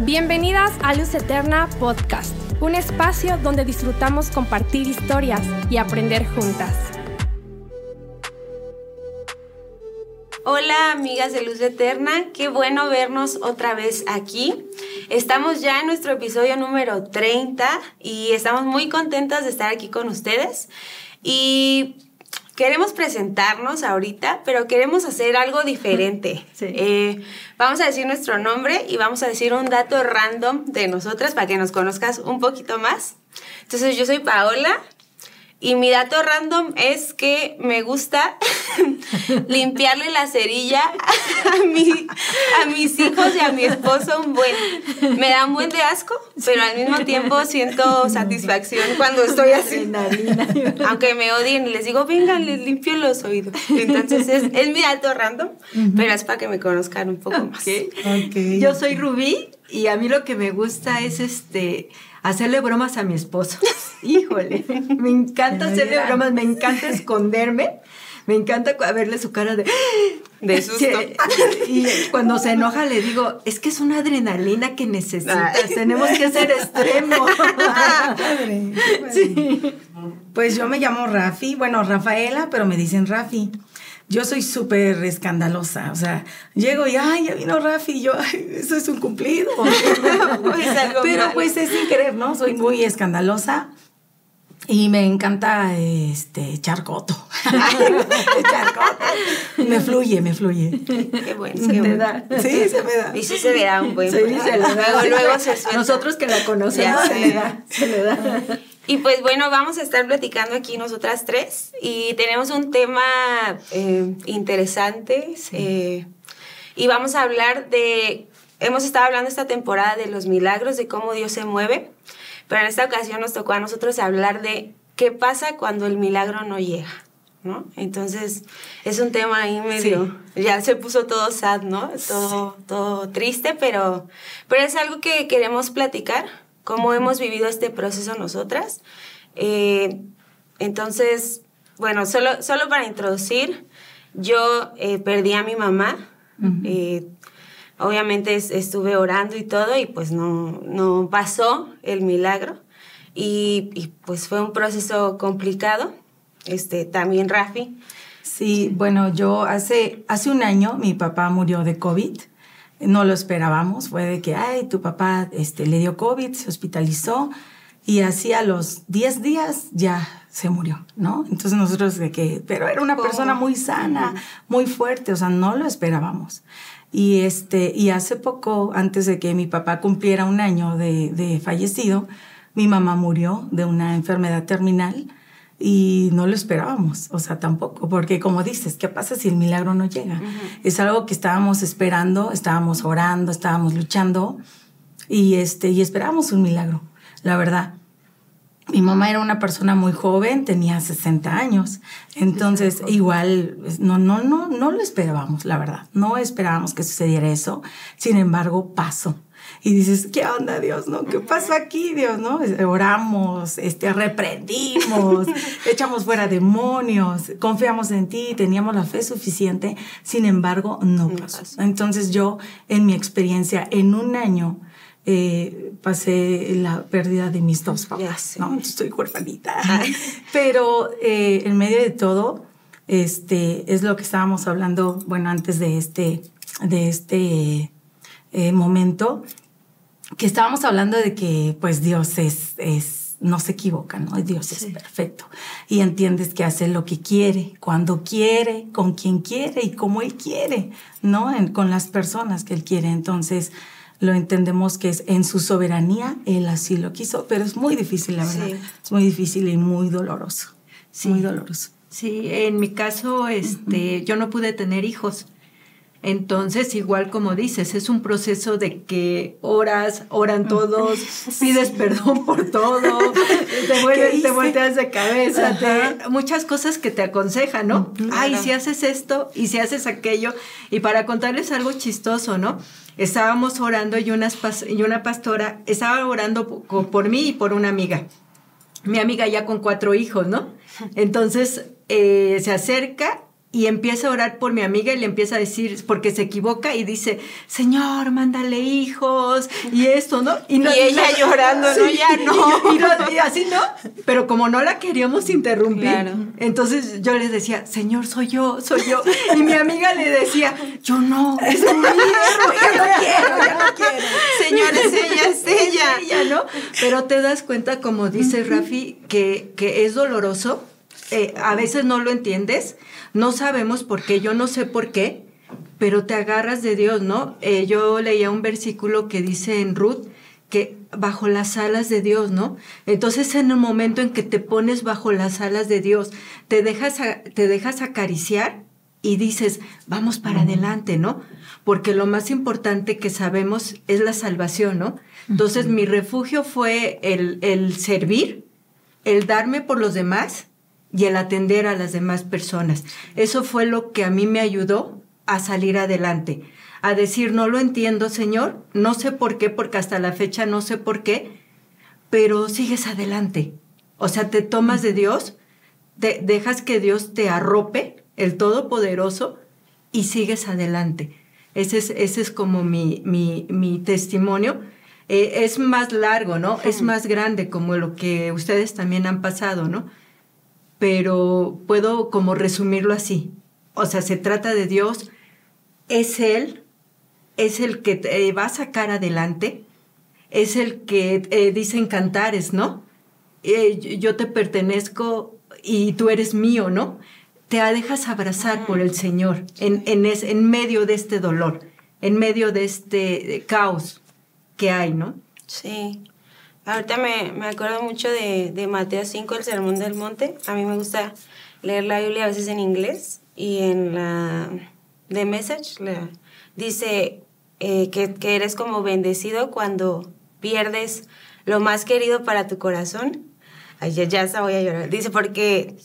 Bienvenidas a Luz Eterna Podcast, un espacio donde disfrutamos compartir historias y aprender juntas. Hola amigas de Luz Eterna, qué bueno vernos otra vez aquí. Estamos ya en nuestro episodio número 30 y estamos muy contentas de estar aquí con ustedes. Y queremos presentarnos ahorita, pero queremos hacer algo diferente. Eh, vamos a decir nuestro nombre y vamos a decir un dato random de nosotras para que nos conozcas un poquito más. Entonces, yo soy Paola y mi dato random es que me gusta limpiarle la cerilla a, mi, a mis hijos y a mi esposo un buen. Me da un buen de asco, pero al mismo tiempo siento satisfacción cuando estoy así. Aunque me odien y les digo, vengan, les limpio los oídos. Entonces es, es mi dato random, pero es para que me conozcan un poco más. Yo soy Rubí y a mí lo que me gusta es este hacerle bromas a mi esposo. Híjole, me encanta hacerle bromas, me encanta esconderme. Me encanta verle su cara de... De susto. Y cuando se enoja le digo, es que es una adrenalina que necesitas, tenemos que ser extremos. sí. Pues yo me llamo Rafi, bueno, Rafaela, pero me dicen Rafi yo soy súper escandalosa, o sea, llego y, ay, ya vino Rafi, y yo, ay, eso es un cumplido. Pero pues es sin querer, ¿no? Soy muy escandalosa. Y me encanta este charcoto. charcoto. Me fluye, me fluye. Qué bueno. Se me da. Sí, se me da. Y sí se le da un buen. Sí, se le da. Luego, luego se suelta. Nosotros que la conocemos, se le da. Se le da. Y pues bueno, vamos a estar platicando aquí nosotras tres y tenemos un tema eh, interesante eh, y vamos a hablar de, hemos estado hablando esta temporada de los milagros, de cómo Dios se mueve, pero en esta ocasión nos tocó a nosotros hablar de qué pasa cuando el milagro no llega. ¿no? Entonces, es un tema ahí medio, ya se puso todo sad, ¿no? Todo, todo triste, pero, pero es algo que queremos platicar cómo hemos vivido este proceso nosotras. Eh, entonces, bueno, solo, solo para introducir, yo eh, perdí a mi mamá. Eh, obviamente estuve orando y todo y pues no, no pasó el milagro. Y, pues fue un proceso complicado. Este, también Rafi. Sí, bueno, yo hace, hace un año mi papá murió de COVID no lo esperábamos, fue de que, ay, tu papá este, le dio COVID, se hospitalizó y así a los 10 días ya se murió, ¿no? Entonces nosotros de que, pero era una persona muy sana, muy fuerte, o sea, no lo esperábamos. Y, este, y hace poco, antes de que mi papá cumpliera un año de, de fallecido, mi mamá murió de una enfermedad terminal y no lo esperábamos, o sea, tampoco, porque como dices, ¿qué pasa si el milagro no llega? Es algo que estábamos esperando, estábamos orando, estábamos luchando y, este, y esperábamos un milagro, la verdad. Mi mamá era una persona muy joven, tenía 60 años, entonces igual no, no, no, no lo esperábamos, la verdad, no esperábamos que sucediera eso, sin embargo pasó y dices, ¿qué onda Dios? ¿No? ¿Qué pasó aquí Dios? ¿No? Oramos, este, reprendimos, echamos fuera demonios, confiamos en ti, teníamos la fe suficiente, sin embargo, no pasó. Entonces yo, en mi experiencia, en un año, eh, pasé la pérdida de mis dos papás, ¿no? Estoy huérfanita. Pero eh, en medio de todo, este, es lo que estábamos hablando, bueno, antes de este, de este eh, momento, que estábamos hablando de que pues Dios es, es no se equivoca, ¿no? Dios es perfecto. Y entiendes que hace lo que quiere, cuando quiere, con quien quiere y como Él quiere, ¿no? con las personas que Él quiere. Entonces, lo entendemos que es en su soberanía, Él así lo quiso, pero es muy difícil, la verdad. Es muy difícil y muy doloroso. Sí. Muy doloroso. Sí, en mi caso, este, yo no pude tener hijos. Entonces, igual como dices, es un proceso de que oras, oran todos, pides perdón por todo, te, te volteas de cabeza, muchas cosas que te aconsejan, ¿no? Ay, si haces esto y si haces aquello. Y para contarles algo chistoso, ¿no? Estábamos orando y, unas y una pastora estaba orando por, por mí y por una amiga. Mi amiga ya con cuatro hijos, ¿no? Entonces eh, se acerca y empieza a orar por mi amiga y le empieza a decir, porque se equivoca y dice, Señor, mándale hijos y esto, ¿no? Y, ella llorando, ¿no? Ya no. Y, así, ¿no? Pero como no la queríamos interrumpir, entonces yo le decía, Señor, soy yo, soy yo. Y mi amiga le decía, yo no, es un hijo, yo no quiero, yo no quiero. Señor, es ella, es ella. Es ella, ¿no? Pero te das cuenta, como dice Rafi, que, que es doloroso, eh, a veces no lo entiendes, no sabemos por qué, yo no sé por qué, pero te agarras de Dios, ¿no? Eh, yo leía un versículo que dice en Ruth que bajo las alas de Dios, ¿no? Entonces en el momento en que te pones bajo las alas de Dios, te dejas, te dejas acariciar y dices, vamos para adelante, ¿no? Porque lo más importante que sabemos es la salvación, ¿no? Entonces mi refugio fue el, el servir, el darme por los demás y el atender a las demás personas. Eso fue lo que a mí me ayudó a salir adelante, a decir, no lo entiendo, Señor, no sé por qué, porque hasta la fecha no sé por qué, pero sigues adelante. O sea, te tomas de Dios, te dejas que Dios te arrope, el Todopoderoso, y sigues adelante. Ese es, ese es como mi, mi, mi testimonio. Eh, es más largo, ¿no? Es más grande como lo que ustedes también han pasado, ¿no? Pero puedo como resumirlo así. O sea, se trata de Dios, es Él, es el que te va a sacar adelante, es el que eh, dice en cantares, ¿no? Eh, yo te pertenezco y tú eres mío, ¿no? Te dejas abrazar por el Señor en, en, en medio de este dolor, en medio de este caos que hay, ¿no? Sí. Ahorita me, me acuerdo mucho de, de, Mateo 5, el Sermón del Monte. A mí me gusta leer la Biblia a veces en inglés y en la The Message dice eh, que, que, eres como bendecido cuando pierdes lo más querido para tu corazón. Ay, ya, ya voy a llorar. Dice porque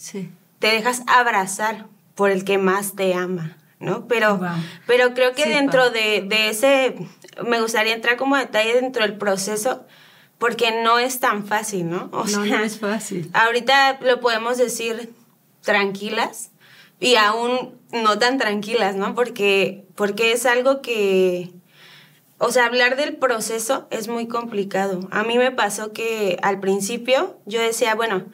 te dejas abrazar por el que más te ama. ¿no? Pero, pero creo que dentro de, de, ese, me gustaría entrar como detalle dentro del proceso porque no es tan fácil, ¿no? O no, no es fácil. Ahorita lo podemos decir tranquilas y aún no tan tranquilas, ¿no? Porque, porque es algo que, o sea, hablar del proceso es muy complicado. A mí me pasó que al principio yo decía, bueno,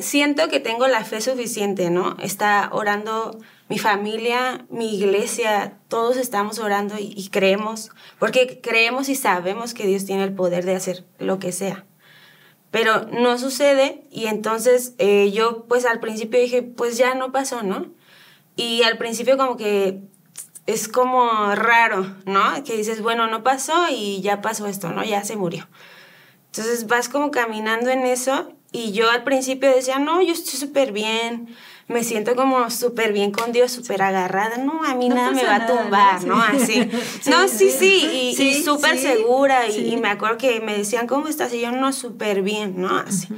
siento que tengo la fe suficiente, ¿no? Está orando mi familia, mi iglesia, todos estamos orando y, creemos, porque creemos y sabemos que Dios tiene el poder de hacer lo que sea. Pero no sucede y entonces eh, yo pues al principio dije, pues ya no pasó, ¿no? Y al principio como que es como raro, ¿no? Que dices, bueno, no pasó y ya pasó esto, ¿no? Ya se murió. Entonces vas como caminando en eso y yo al principio decía, no, yo estoy súper bien, me siento como súper bien con Dios, súper agarrada, no, a mí nada me va a tumbar, ¿no? Así. no, sí, sí, y, súper segura, y, me acuerdo que me decían, ¿cómo estás? Y yo, no, súper bien, ¿no? Así.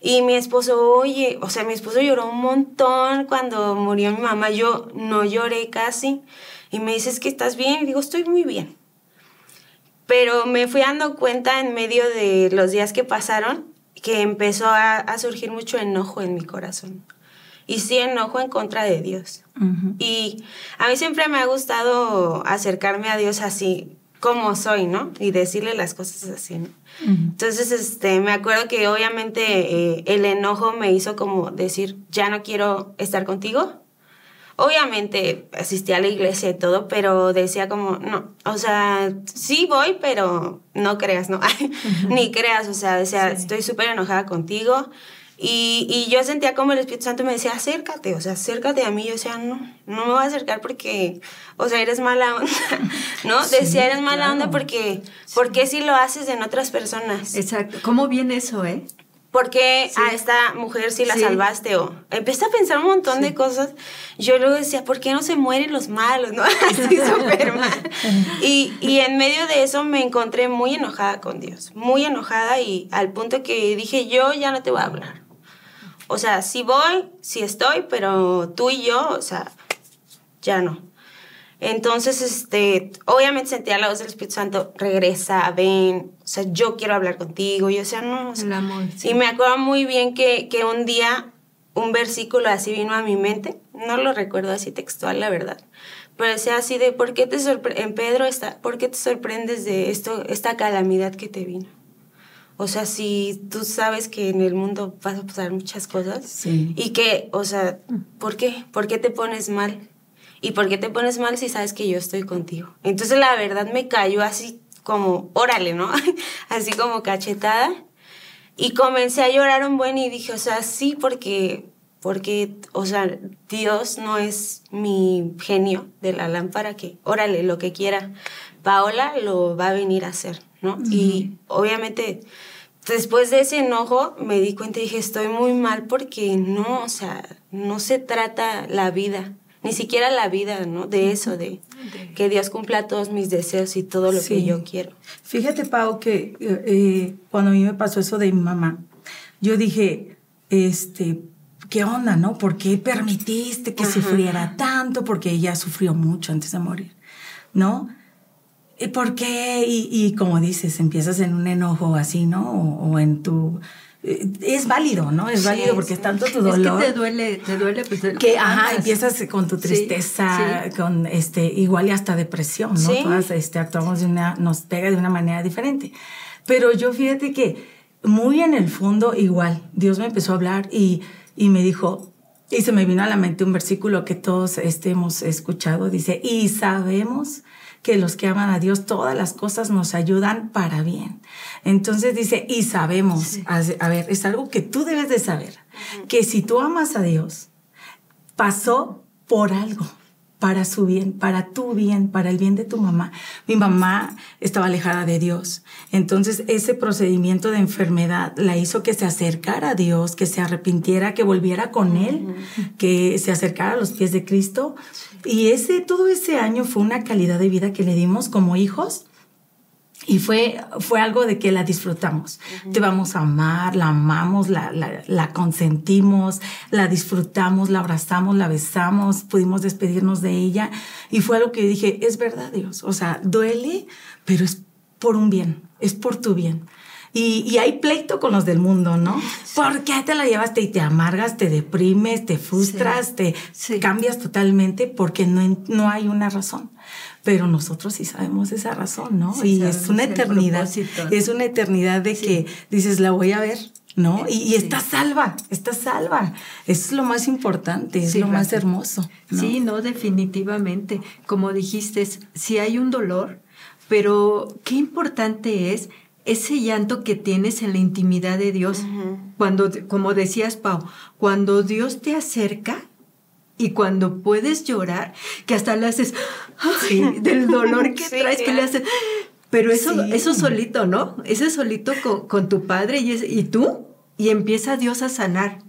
Y mi esposo, oye, o sea, mi esposo lloró un montón cuando murió mi mamá, yo no lloré casi, y me dices que estás bien, y digo, estoy muy bien. Pero me fui dando cuenta en medio de los días que pasaron que empezó a, a surgir mucho enojo en mi corazón y sí enojo en contra de Dios. Y a mí siempre me ha gustado acercarme a Dios así como soy, ¿no? Y decirle las cosas así, ¿no? Entonces, este, me acuerdo que obviamente eh, el enojo me hizo como decir, ya no quiero estar contigo. Obviamente asistí a la iglesia y todo, pero decía como, no, o sea, sí voy, pero no creas, ¿no? Ni creas, o sea, decía, estoy súper enojada contigo y, y, yo sentía como el Espíritu Santo me decía, acércate, o sea, acércate a mí. Yo decía, no, no me voy a acercar porque, o sea, eres mala onda, ¿no? decía, eres mala onda porque, ¿por qué si lo haces en otras personas? Exacto. ¿Cómo viene eso, eh? ¿Por qué a esta mujer sí la salvaste? O empecé a pensar un montón de cosas. Yo luego decía, ¿por qué no se mueren los malos? ¿No? Así súper mal. Y, y en medio de eso me encontré muy enojada con Dios. Muy enojada y al punto que dije, yo ya no te voy a hablar. O sea, sí voy, sí estoy, pero tú y yo, o sea, ya no. Entonces, este, obviamente sentía la voz del Espíritu Santo, regresa, ven, o sea, yo quiero hablar contigo. Y yo, o sea, no. El amor, Y me acuerdo muy bien que, que un día un versículo así vino a mi mente, no lo recuerdo así textual, la verdad, pero decía así de, ¿por qué te en Pedro está, ¿por qué te sorprendes de esto, esta calamidad que te vino? O sea, si tú sabes que en el mundo vas a pasar muchas cosas y que, o sea, ¿por qué? ¿Por qué te pones mal? ¿Y por qué te pones mal si sabes que yo estoy contigo? Entonces la verdad me cayó así como, órale, ¿no? así como cachetada. Y comencé a llorar un buen y dije, o sea, sí, porque, porque, o sea, Dios no es mi genio de la lámpara que, órale, lo que quiera, Paola lo va a venir a hacer, ¿no? Y obviamente después de ese enojo me di cuenta y dije, estoy muy mal porque no, o sea, no se trata la vida ni siquiera la vida, ¿no? De eso, de que Dios cumpla todos mis deseos y todo lo que yo quiero. Fíjate, Pau, que eh, eh, cuando a mí me pasó eso de mi mamá, yo dije, este, ¿qué onda, no? ¿Por qué permitiste que sufriera tanto? Porque ella sufrió mucho antes de morir, ¿no? ¿Y por qué? Y, como dices, empiezas en un enojo así, ¿no? o en tu es válido, ¿no? Es válido porque es tanto tu dolor. Es que te duele, te duele, pues. Que, ajá, empiezas con tu tristeza, con este, igual y hasta depresión, ¿no? Todas este, actuamos de una, nos pega de una manera diferente. Pero yo fíjate que muy en el fondo, igual, Dios me empezó a hablar y, y me dijo, y se me vino a la mente un versículo que todos este, hemos escuchado, dice, y sabemos que los que aman a Dios, todas las cosas nos ayudan para bien. Entonces dice, y sabemos, a ver, es algo que tú debes de saber, que si tú amas a Dios, pasó por algo para su bien, para tu bien, para el bien de tu mamá. Mi mamá estaba alejada de Dios. Entonces ese procedimiento de enfermedad la hizo que se acercara a Dios, que se arrepintiera, que volviera con Él, que se acercara a los pies de Cristo. Y ese, todo ese año fue una calidad de vida que le dimos como hijos y fue, fue algo de que la disfrutamos. Te vamos a amar, la amamos, la, la, la, consentimos, la disfrutamos, la abrazamos, la besamos, pudimos despedirnos de ella. Y fue algo que dije, es verdad Dios. O sea, duele, pero es por un bien, es por tu bien. Y, y, hay pleito con los del mundo, ¿no? ¿Por qué te la llevaste y te amargas, te deprimes, te frustras, te cambias totalmente? Porque no, no hay una razón pero nosotros sí sabemos esa razón, ¿no? y es una eternidad, es una eternidad de que dices, la voy a ver, ¿no? Y, y está salva, está salva. Eso es lo más importante, es lo más hermoso. Sí, no, definitivamente. Como dijiste, si hay un dolor, pero qué importante es ese llanto que tienes en la intimidad de Dios. Cuando, como decías, Pau, cuando Dios te acerca, y cuando puedes llorar, que hasta le haces del dolor que traes, que le haces. Pero eso, eso solito, ¿no? Ese solito con, tu padre y, y tú, y empieza Dios a sanar.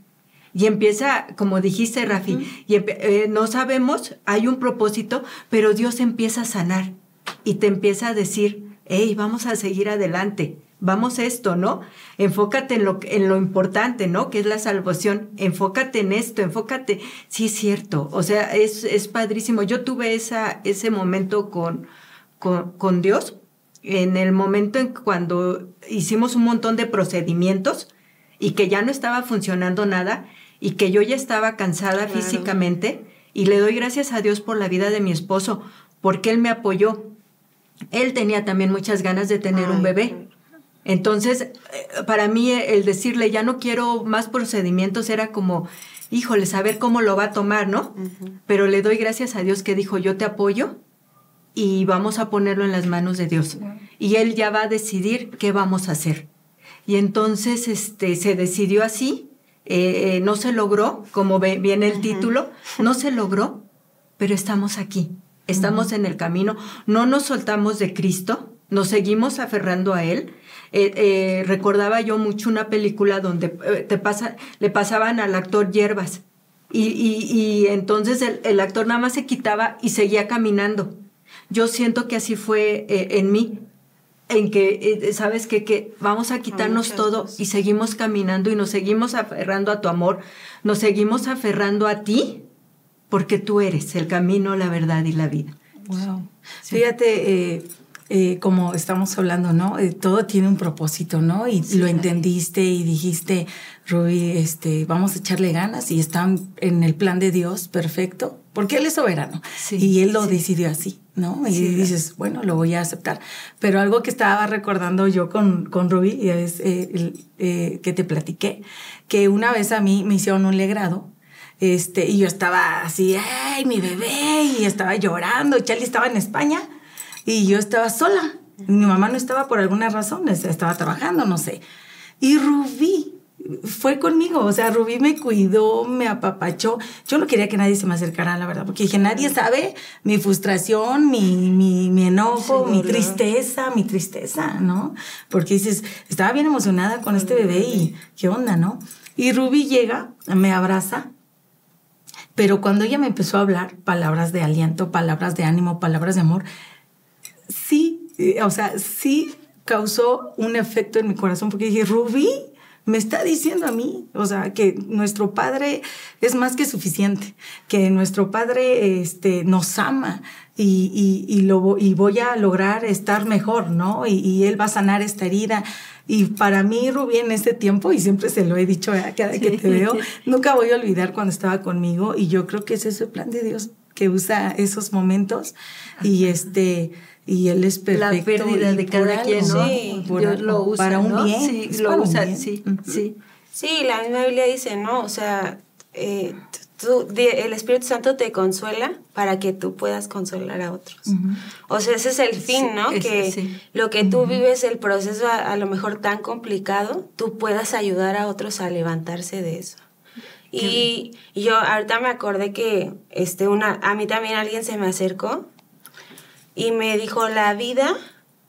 Y empieza, como dijiste, Rafi, y eh, no sabemos, hay un propósito, pero Dios empieza a sanar y te empieza a decir, hey, vamos a seguir adelante vamos esto, ¿no? Enfócate en lo, en lo importante, ¿no? Que es la salvación. Enfócate en esto, enfócate. Sí, es cierto. O sea, es, es padrísimo. Yo tuve esa, ese momento con, con, con Dios, en el momento en cuando hicimos un montón de procedimientos y que ya no estaba funcionando nada y que yo ya estaba cansada físicamente y le doy gracias a Dios por la vida de mi esposo, porque él me apoyó. Él tenía también muchas ganas de tener un bebé. Entonces, eh, para mí el decirle ya no quiero más procedimientos era como, híjole, saber cómo lo va a tomar, ¿no? Pero le doy gracias a Dios que dijo, yo te apoyo y vamos a ponerlo en las manos de Dios. Y Él ya va a decidir qué vamos a hacer. Y entonces este, se decidió así, eh, eh, no se logró, como viene el título, no se logró, pero estamos aquí, estamos en el camino, no nos soltamos de Cristo, nos seguimos aferrando a Él eh, eh, recordaba yo mucho una película donde eh, te pasa, le pasaban al actor hierbas y, y, entonces el, actor nada más se quitaba y seguía caminando. Yo siento que así fue en mí, en que, ¿sabes qué? Que vamos a quitarnos todo y seguimos caminando y nos seguimos aferrando a tu amor, nos seguimos aferrando a ti, porque tú eres el camino, la verdad y la vida. Wow. Fíjate, eh, como estamos hablando, ¿no? Eh, todo tiene un propósito, ¿no? Y lo entendiste y dijiste, Rubí, este, vamos a echarle ganas y están en el plan de Dios perfecto, porque Él es soberano y Él lo decidió así, ¿no? Y dices, bueno, lo voy a aceptar. Pero algo que estaba recordando yo con, con Rubí es eh, que te platiqué, que una vez a mí me hicieron un legrado este, y yo estaba así, ¡ay, mi bebé! Y estaba llorando. Charlie estaba en España y yo estaba sola. Mi mamá no estaba por alguna razón, estaba trabajando, no sé. Y Rubí fue conmigo, o sea, Rubí me cuidó, me apapachó. Yo no quería que nadie se me acercara, la verdad, porque dije, nadie sabe mi frustración, mi, mi, mi enojo, mi tristeza, mi tristeza, ¿no? Porque dices, estaba bien emocionada con este bebé y qué onda, ¿no? Y Rubí llega, me abraza, pero cuando ella me empezó a hablar palabras de aliento, palabras de ánimo, palabras de amor, sí, eh, o sea, sí causó un efecto en mi corazón porque dije, Rubí, me está diciendo a mí, o sea, que nuestro Padre es más que suficiente, que nuestro Padre este, nos ama y, y, lo, y voy a lograr estar mejor, ¿no? Y, y, Él va a sanar esta herida. Y para mí, Rubí, en ese tiempo, y siempre se lo he dicho cada que te veo, nunca voy a olvidar cuando estaba conmigo y yo creo que ese es el plan de Dios que usa esos momentos y este y él es perfecto. La pérdida de cada quien, ¿no? Sí, Dios lo usa, para un bien. Sí, lo usa, sí, sí. Sí, la misma Biblia dice, ¿no? O sea, eh, tú, el Espíritu Santo te consuela para que tú puedas consolar a otros. O sea, ese es el fin, ¿no? que lo que tú vives, el proceso a, lo mejor tan complicado, tú puedas ayudar a otros a levantarse de eso. Y, y, yo ahorita me acordé que este, una, a mí también alguien se me acercó y me dijo la vida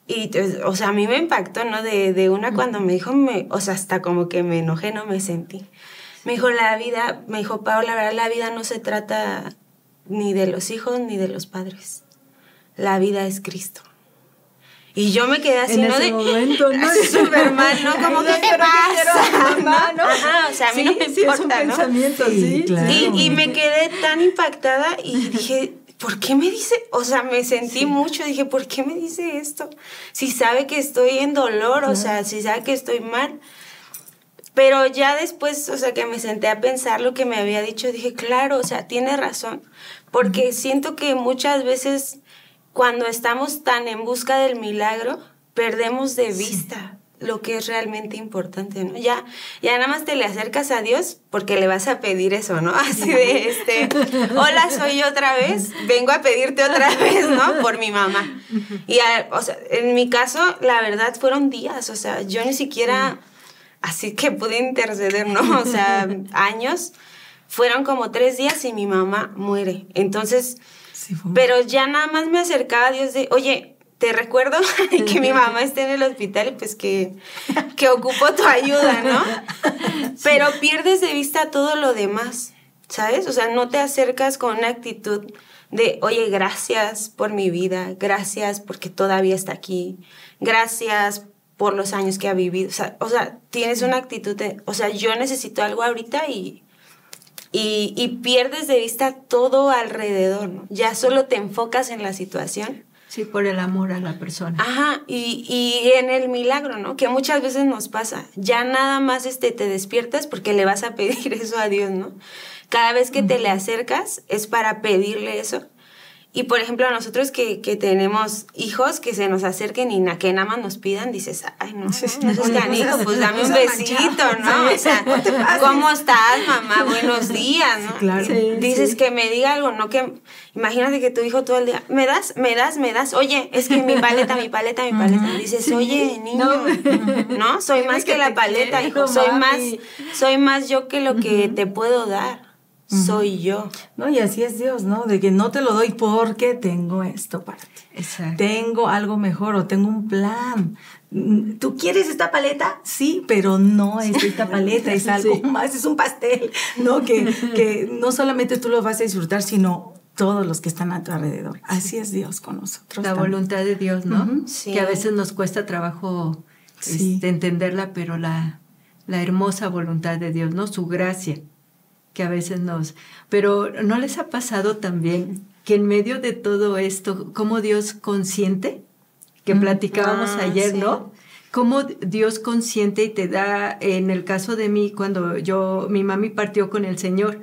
y o sea a mí me impactó no de, de una cuando me dijo me o sea hasta como que me enojé no me sentí me dijo la vida me dijo Paola la verdad la vida no se trata ni de los hijos ni de los padres la vida es Cristo y yo me quedé así, en ¿no? Ese momento, ¿no? Súper mal, ¿no? Como, ¿qué te pasa? Mamá, ¿no? Ajá, o sea, a mí no me importa, sí, es un ¿no? pensamiento, sí, claro. Y, y me quedé tan impactada y dije, ¿por qué me dice? O sea, me sentí mucho, dije, ¿por qué me dice esto? Si sabe que estoy en dolor, o sea, si sabe que estoy mal. Pero ya después, o sea, que me senté a pensar lo que me había dicho, dije, claro, o sea, tiene razón, porque siento que muchas veces cuando estamos tan en busca del milagro, perdemos de vista lo que es realmente importante, ¿no? Ya, ya nada más te le acercas a Dios porque le vas a pedir eso, ¿no? Así de, este, hola, soy yo otra vez, vengo a pedirte otra vez, ¿no? Por mi mamá. Y, o sea, en mi caso, la verdad, fueron días, o sea, yo ni siquiera, así que pude interceder, ¿no? O sea, años, fueron como tres días y mi mamá muere. Entonces, pero ya nada más me acercaba a Dios de, oye, te recuerdo que mi mamá está en el hospital y pues que, que ocupo tu ayuda, ¿no? Pero pierdes de vista todo lo demás, ¿sabes? O sea, no te acercas con una actitud de, oye, gracias por mi vida, gracias porque todavía está aquí, gracias por los años que ha vivido. O sea, o sea tienes una actitud de, o sea, yo necesito algo ahorita y, y, y, pierdes de vista todo alrededor, ¿no? Ya solo te enfocas en la situación. Sí, por el amor a la persona. Ajá, y, y, en el milagro, ¿no? Que muchas veces nos pasa. Ya nada más este, te despiertas porque le vas a pedir eso a Dios, ¿no? Cada vez que te le acercas es para pedirle eso. Y por ejemplo, a nosotros que, que, tenemos hijos que se nos acerquen y na, que nada más nos pidan, dices, ay, no, no, seas canijo, pues dame un besito, ¿no? O sea, ¿cómo estás, mamá? Buenos días, ¿no? Claro. dices que me diga algo, no que, imagínate que tu hijo todo el día, ¿me das, me das, me das? Oye, es que mi paleta, mi paleta, mi paleta. Dices, oye, niño, no, soy más que la paleta, hijo, soy más, soy más yo que lo que te puedo dar soy yo. No, y así es Dios, ¿no? De que no te lo doy porque tengo esto para ti. Exacto. Tengo algo mejor o tengo un plan. ¿Tú quieres esta paleta? Sí, pero no es esta paleta, es algo más, es un pastel, ¿no? Que, que no solamente tú lo vas a disfrutar, sino todos los que están a tu alrededor. Así es Dios con nosotros. La voluntad de Dios, ¿no? sí. Que a veces nos cuesta trabajo sí. este, entenderla, pero la, la hermosa voluntad de Dios, ¿no? Su gracia que a veces nos... Pero ¿no les ha pasado también que en medio de todo esto, cómo Dios consiente que platicábamos Ah, ayer, sí. ¿no? Cómo Dios consiente y te da, en el caso de mí, cuando yo, mi mami partió con el Señor,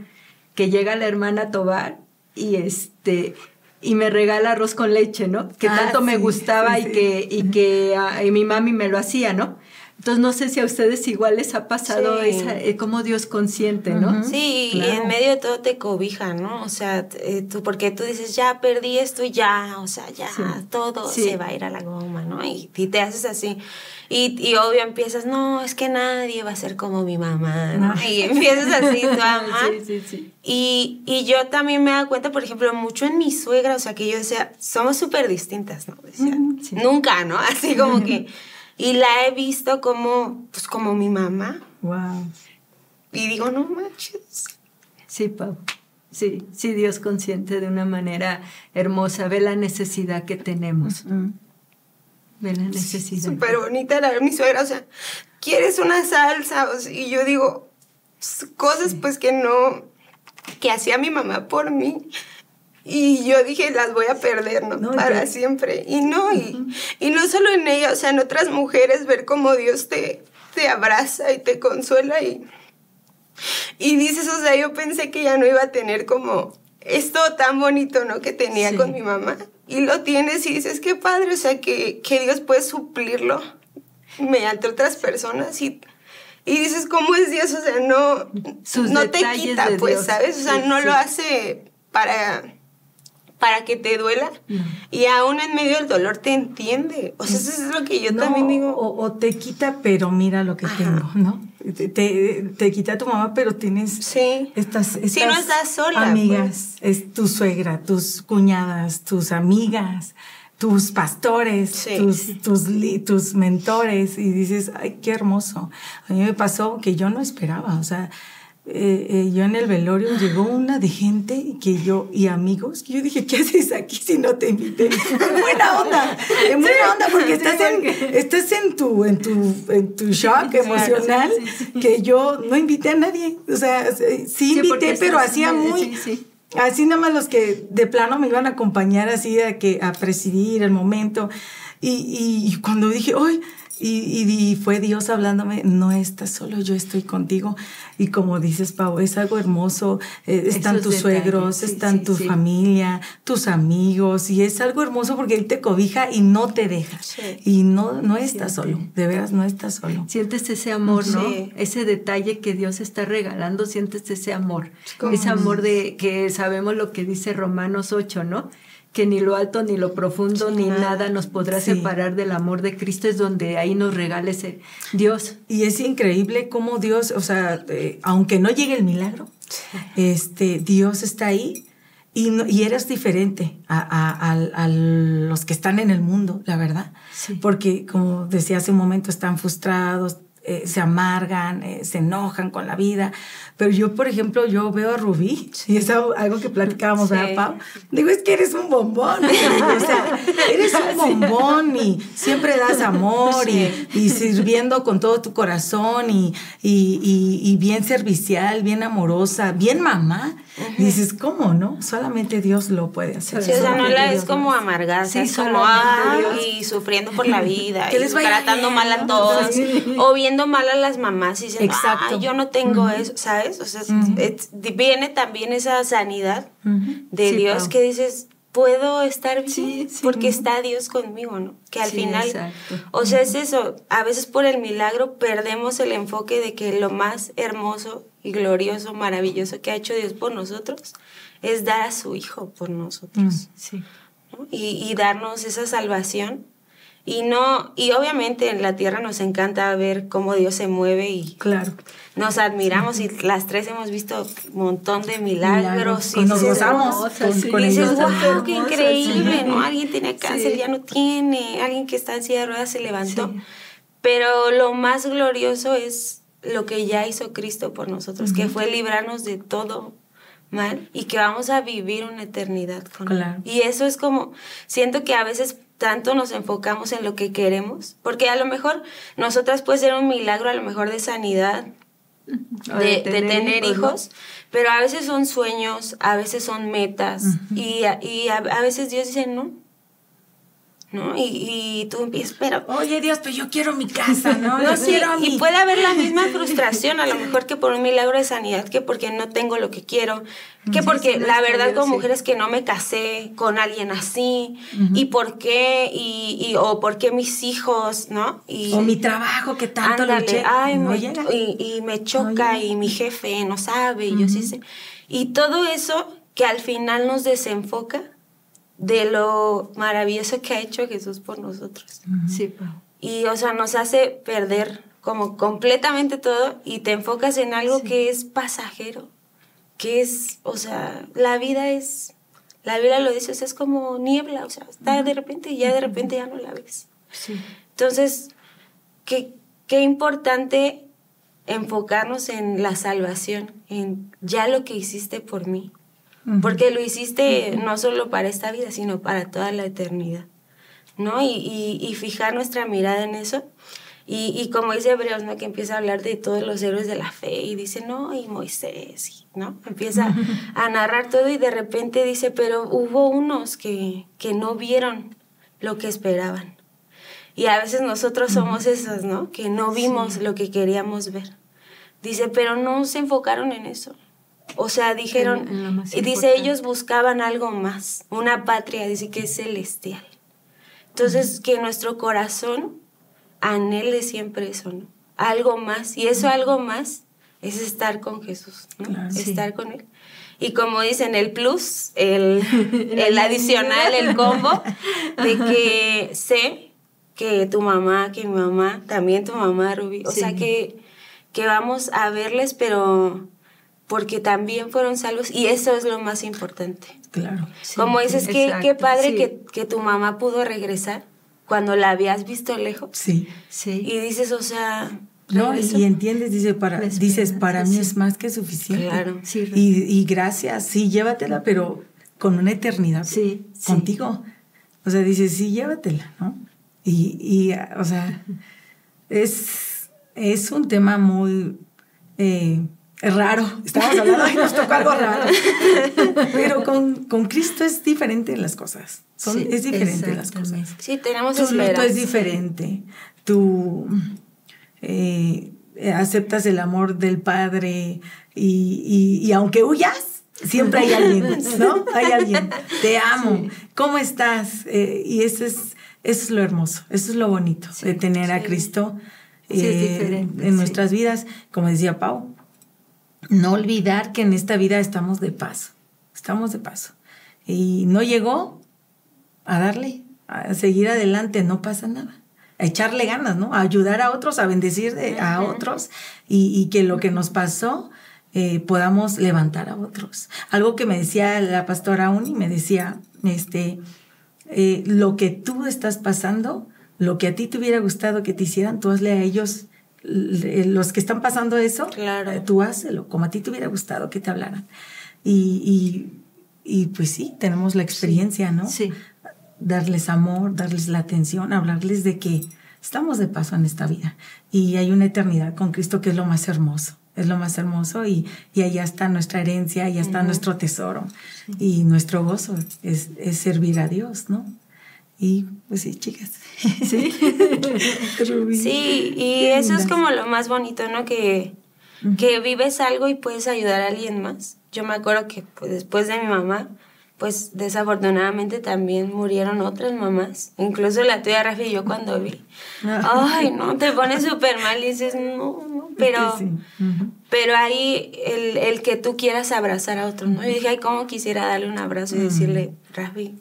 que llega la hermana Tobar y este y me regala arroz con leche, ¿no? Que Ah, tanto me gustaba sí, y que y que ah, y mi mami me lo hacía, ¿no? Entonces no sé si a ustedes igual les ha pasado Sí. esa, eh, cómo Dios consiente, ¿no? Sí, y en medio de todo te cobija, ¿no? O sea, eh, tú, porque tú dices, ya perdí esto y ya, o sea, ya Sí. todo Sí. se va a ir a la goma, ¿no? Y, y te haces así. Y, y obvio empiezas, no, es que nadie va a ser como mi mamá, ¿no? No. Y empiezas así, tu mamá. Sí, sí, sí. Y, y yo también me he dado cuenta, por ejemplo, mucho en mi suegra, o sea, que yo decía, somos súper distintas, ¿no? Decía, Sí. nunca, ¿no? Así como que... Y la he visto como, pues como mi mamá. Wow. Y digo, no manches. Sí, Pau. Sí, sí, Dios consciente de una manera hermosa, ve la necesidad que tenemos. Ve la necesidad. Súper bonita la mi suegra, o sea, ¿quieres una salsa? O sea, y yo digo, s- cosas pues que no, que hacía mi mamá por mí. Y yo dije, las voy a perder, ¿no? No, Para siempre. Y no, y, y no solo en ella, o sea, en otras mujeres, ver cómo Dios te, te abraza y te consuela y, y dices, o sea, yo pensé que ya no iba a tener como esto tan bonito, ¿no? Que tenía Sí. con mi mamá. Y lo tienes y dices, qué padre, o sea, que, que Dios puede suplirlo mediante otras personas y, y dices, ¿cómo es Dios? O sea, no, Sus no te quita, de pues, Dios. ¿sabes? O sea, Sí, no sí. lo hace para, para que te duela. No. Y aún en medio del dolor te entiende. O sea, eso es lo que yo No, también digo. O, o te quita, pero mira lo que Ajá. tengo, ¿no? Te, te, te quita tu mamá, pero tienes Sí. estas, estas no estás sola, pues. amigas, es tu suegra, tus cuñadas, tus amigas, tus pastores, Sí. tus, tus, tus mentores, y dices, ay, qué hermoso. A mí me pasó que yo no esperaba, o sea, eh, eh, yo en el velorio llegó una de gente que yo, y amigos, que yo dije, ¿qué haces aquí si no te invité? En buena onda, en buena onda, porque estás en, estás en tu, en tu, en tu shock emocional, sí, que yo no invité a nadie, o sea, sí invité, pero hacía muy, sí, sí. Así nada más los que de plano me iban a acompañar así a, que, a presidir el momento. Y, y- y cuando dije, ¡ay! Y, y- fue Dios hablándome, no estás solo, yo estoy contigo. Y como dices, Pau, es algo hermoso. eh, están Esos tus detalles, suegros, sí, están sí, tu sí. familia, tus amigos. Y es algo hermoso porque Él te cobija y no te deja. Y no, no estás solo, de veras no estás solo. Sientes ese amor, ¿no? Ese detalle que Dios está regalando, sientes ese amor. Ese amor de que sabemos lo que dice Romanos 8, ¿no? Que ni lo alto, ni lo profundo, Sí, ni nada. nada nos podrá Sí. separar del amor de Cristo. Es donde ahí nos regala ese Dios. Y es increíble cómo Dios, o sea, eh, aunque no llegue el milagro, este, Dios está ahí y, no- y eres diferente a, a- a- a los que están en el mundo, la verdad. Sí. Porque, como decía hace un momento, están frustrados, eh, se amargan, eh, se enojan con la vida. Pero yo, por ejemplo, yo veo a Rubí, y es algo que platicábamos, Sí. ¿verdad, Pau? Digo, es que eres un bombón. o sea, eres un bombón y siempre das amor y, y sirviendo con todo tu corazón y, y- y bien servicial, bien amorosa, bien mamá. Y dices, ¿cómo, no? Solamente Dios lo puede hacer. Sí, o sea, no la es como hace. amargada, Sí, es como ay, Dios. y sufriendo por la vida, Que y les vaya tratando bien, mal a todos, Sí. o viendo mal a las mamás y diciendo, Exacto. "Ay, yo no tengo eso, ¿sabes? O sea, es- viene también esa sanidad de Sí, Dios que dices, puedo estar bien Sí, sí. porque está Dios conmigo, ¿no? Que al Sí, final, exacto. o sea, es eso, a veces por el milagro perdemos el enfoque de que lo más hermoso y glorioso, maravilloso que ha hecho Dios por nosotros es dar a su Hijo por nosotros. Sí. ¿no? y, y darnos esa salvación. Y no, y obviamente en la tierra nos encanta ver cómo Dios se mueve y Claro. nos admiramos y las tres hemos visto un montón de milagros. Milagros. y Nos gozamos con- y dices, wow, qué increíble, sí. ¿no? Alguien tenía cáncer, Sí. ya no tiene, alguien que está en silla de ruedas se levantó. Pero lo más glorioso es lo que ya hizo Cristo por nosotros, que fue librarnos de todo mal y que vamos a vivir una eternidad con Claro. él. Y eso es como, siento que a veces tanto nos enfocamos en lo que queremos, porque a lo mejor nosotras puede ser un milagro, a lo mejor de sanidad, de, de tener, hijos, pero a veces son sueños, a veces son metas, y, a- y a, a veces Dios dice, no, ¿no? Y, y tú empiezas, pero... Oye Dios, pero yo quiero mi casa, ¿no? No, sí, quiero y mi- puede haber la misma frustración, a lo mejor que por un milagro de sanidad, que porque no tengo lo que quiero, que Sí, porque sí, la verdad bien, como sí. mujeres que no me casé con alguien así, y por qué, y, y- o por qué mis hijos, ¿no? Y, O mi trabajo que tanto Ándale, luché. ay, no me- y, y me choca, y mi jefe no sabe, y yo sí sé. Y todo eso que al final nos desenfoca de lo maravilloso que ha hecho Jesús por nosotros. Sí, Pau. Y, o sea, nos hace perder como completamente todo y te enfocas en algo que es pasajero, que es, o sea, la vida es, la Biblia lo dice, o sea, es como niebla, o sea, está de repente y ya de repente ya no la ves. Sí. Entonces, qué, qué importante enfocarnos en la salvación, en ya lo que hiciste por mí. Porque lo hiciste no solo para esta vida, sino para toda la eternidad. ¿No? Y, y- y fijar nuestra mirada en eso. Y, y como dice Hebreos, ¿no? Que empieza a hablar de todos los héroes de la fe y dice, no, y Moisés, ¿no? Empieza a narrar todo y de repente dice, pero hubo unos que, que no vieron lo que esperaban. Y a veces nosotros somos esos, ¿no? Que no vimos lo que queríamos ver. Dice, pero no se enfocaron en eso. O sea, dijeron, y dice, importante. ellos buscaban algo más, una patria, dice que es celestial. Entonces, que nuestro corazón anhele siempre eso, ¿no? Algo más. Y eso algo más es estar con Jesús, ¿no? Claro, sí. estar con Él. Y como dicen, el plus, el, el adicional, el combo, de que sé que tu mamá, que mi mamá, también tu mamá, Ruby, o Sí. sea, que, que vamos a verles, pero porque también fueron salvos y eso es lo más importante. Claro. Sí, Como dices, qué, qué exacto, padre sí. que, que tu mamá pudo regresar cuando la habías visto lejos. Sí. Sí. Y dices, o sea, No, y entiendes, dice, para, dices, para mí sí. es más que suficiente. Claro. Sí, Y, y gracias, sí, llévatela, pero con una eternidad Sí, sí. contigo. O sea, dices, sí, llévatela, ¿no? Y, y o sea, es, es un tema muy eh, raro. Estamos hablando y nos tocó algo raro. Pero con, con Cristo es diferente las cosas. Son, Sí, es diferente las cosas. Sí, tenemos Tu luto es diferente. Tú eh, aceptas el amor del Padre y, y- y aunque huyas, siempre hay alguien, ¿no? Hay alguien. Te amo. ¿Cómo estás? Eh, y eso es, eso es lo hermoso, eso es lo bonito de tener a. Cristo es eh, en nuestras vidas. Como decía Pau, no olvidar que en esta vida estamos de paso, estamos de paso. Y no llegó a darle, a seguir adelante, no pasa nada. A echarle ganas, ¿no? A ayudar a otros, a bendecir de- a otros y, y que lo que nos pasó eh, podamos levantar a otros. Algo que me decía la pastora Uni, me decía, este, eh, lo que tú estás pasando, lo que a ti te hubiera gustado que te hicieran, tú hazle a ellos, los que están pasando eso, Claro. eh, tú hazlo, como a ti te hubiera gustado que te hablaran. Y, y, y pues sí, tenemos la experiencia, ¿no? Sí. darles amor, darles la atención, hablarles de que estamos de paso en esta vida y hay una eternidad con Cristo que es lo más hermoso, es lo más hermoso y, y allá está nuestra herencia, allá está nuestro tesoro y nuestro gozo es, es servir a Dios, ¿no? Y pues sí, chicas. Sí. Sí, y eso es como lo más bonito, ¿no? Que, que vives algo y puedes ayudar a alguien más. Yo me acuerdo que pues, después de mi mamá, pues desafortunadamente también murieron otras mamás. Incluso la tuya, Rafi, y yo cuando vi. Ay, no, te pones súper mal y dices, no, no, pero... Sí. Pero ahí el, el que tú quieras abrazar a otro, ¿no? Yo dije, ay, cómo quisiera darle un abrazo y decirle, Rafi,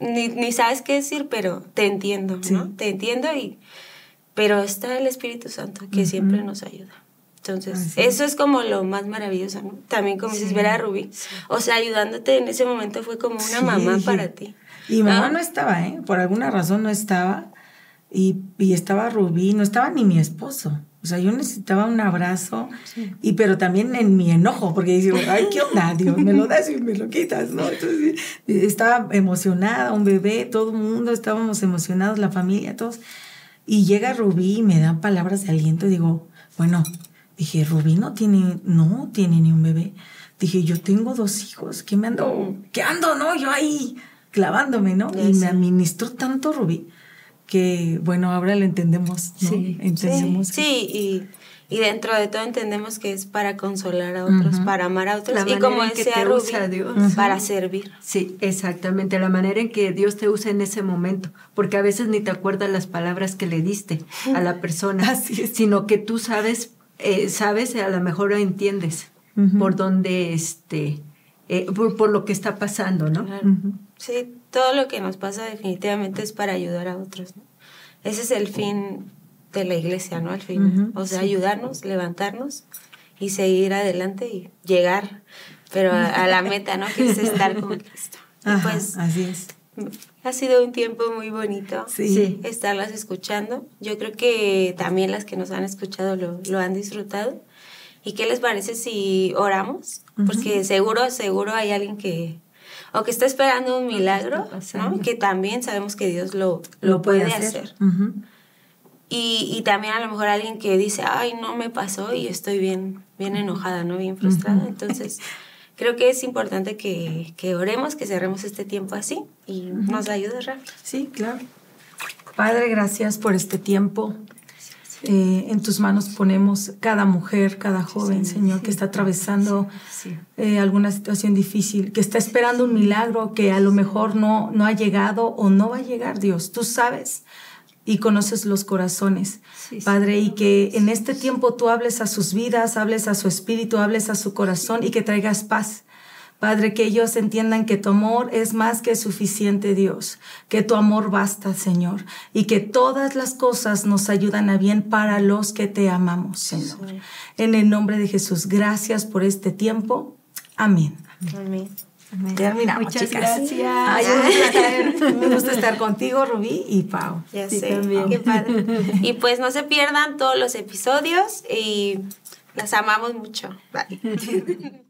ni, ni sabes qué decir, pero te entiendo, Sí. ¿no? Te entiendo y... Pero está el Espíritu Santo que siempre nos ayuda. Entonces, Así eso es como lo más maravilloso, ¿no? También como dices, ver a Rubí. O sea, ayudándote en ese momento fue como una Sí, mamá para ti. Y mamá Ah. no estaba, ¿eh? Por alguna razón no estaba. Y, y estaba Rubí, no estaba ni mi esposo. O sea, yo necesitaba un abrazo, y pero también en mi enojo, porque digo, ay, ¿qué onda? Dios, me lo das y me lo quitas, ¿no? Entonces, estaba emocionada, un bebé, todo el mundo, estábamos emocionados, la familia, todos. Y llega Rubí y me da palabras de aliento y digo, bueno, dije, Rubí no tiene, no tiene ni un bebé. Dije, yo tengo dos hijos, ¿qué me ando, qué ando, no? Yo ahí, clavándome, ¿no? y me administró tanto Rubí que, bueno, ahora lo entendemos, ¿no? Sí, entendemos. Sí, y, y, dentro de todo entendemos que es para consolar a otros, para amar a otros. y como decía Rubí, Dios. para servir. Sí, exactamente, la manera en que Dios te usa en ese momento, porque a veces ni te acuerdas las palabras que le diste a la persona, sino que tú sabes, eh, sabes, a lo mejor lo entiendes por dónde, este, eh, por, lo que está pasando, ¿no? Sí, todo lo que nos pasa definitivamente es para ayudar a otros. Ese es el fin de la iglesia, ¿no? Al fin. o sea, ayudarnos, levantarnos y seguir adelante y llegar, pero a, la meta, ¿no? Que es estar con Cristo. pues, así es. Ha sido un tiempo muy bonito sí. estarlas escuchando. Yo creo que también las que nos han escuchado lo, lo han disfrutado. ¿Y qué les parece si oramos? Porque seguro, seguro hay alguien que, o que está esperando un milagro, ¿no? Que también sabemos que Dios lo, lo, puede, hacer. y, y, también a lo mejor alguien que dice, ay, no me pasó y estoy bien, bien enojada, ¿no? Bien frustrada. Entonces, creo que es importante que, que, oremos, que cerremos este tiempo así y nos ayude, Rafa. Sí, claro. Padre, gracias por este tiempo. Eh, en tus manos ponemos cada mujer, cada joven, Señor, que está atravesando eh, alguna situación difícil, que está esperando un milagro que a lo mejor no, no ha llegado o no va a llegar, Dios. Tú sabes y conoces los corazones, Padre, y que en este tiempo tú hables a sus vidas, hables a su espíritu, hables a su corazón y que traigas paz. Padre, que ellos entiendan que tu amor es más que suficiente, Dios, que tu amor basta, Señor, y que todas las cosas nos ayudan a bien para los que te amamos, Señor. En el nombre de Jesús, gracias por este tiempo. Amén. Amén. Terminamos, Muchas gracias. Ay, un placer. Me gusta estar contigo, Rubí y Pau. Ya sé. También. Qué padre. Y pues no se pierdan todos los episodios y las amamos mucho. Bye.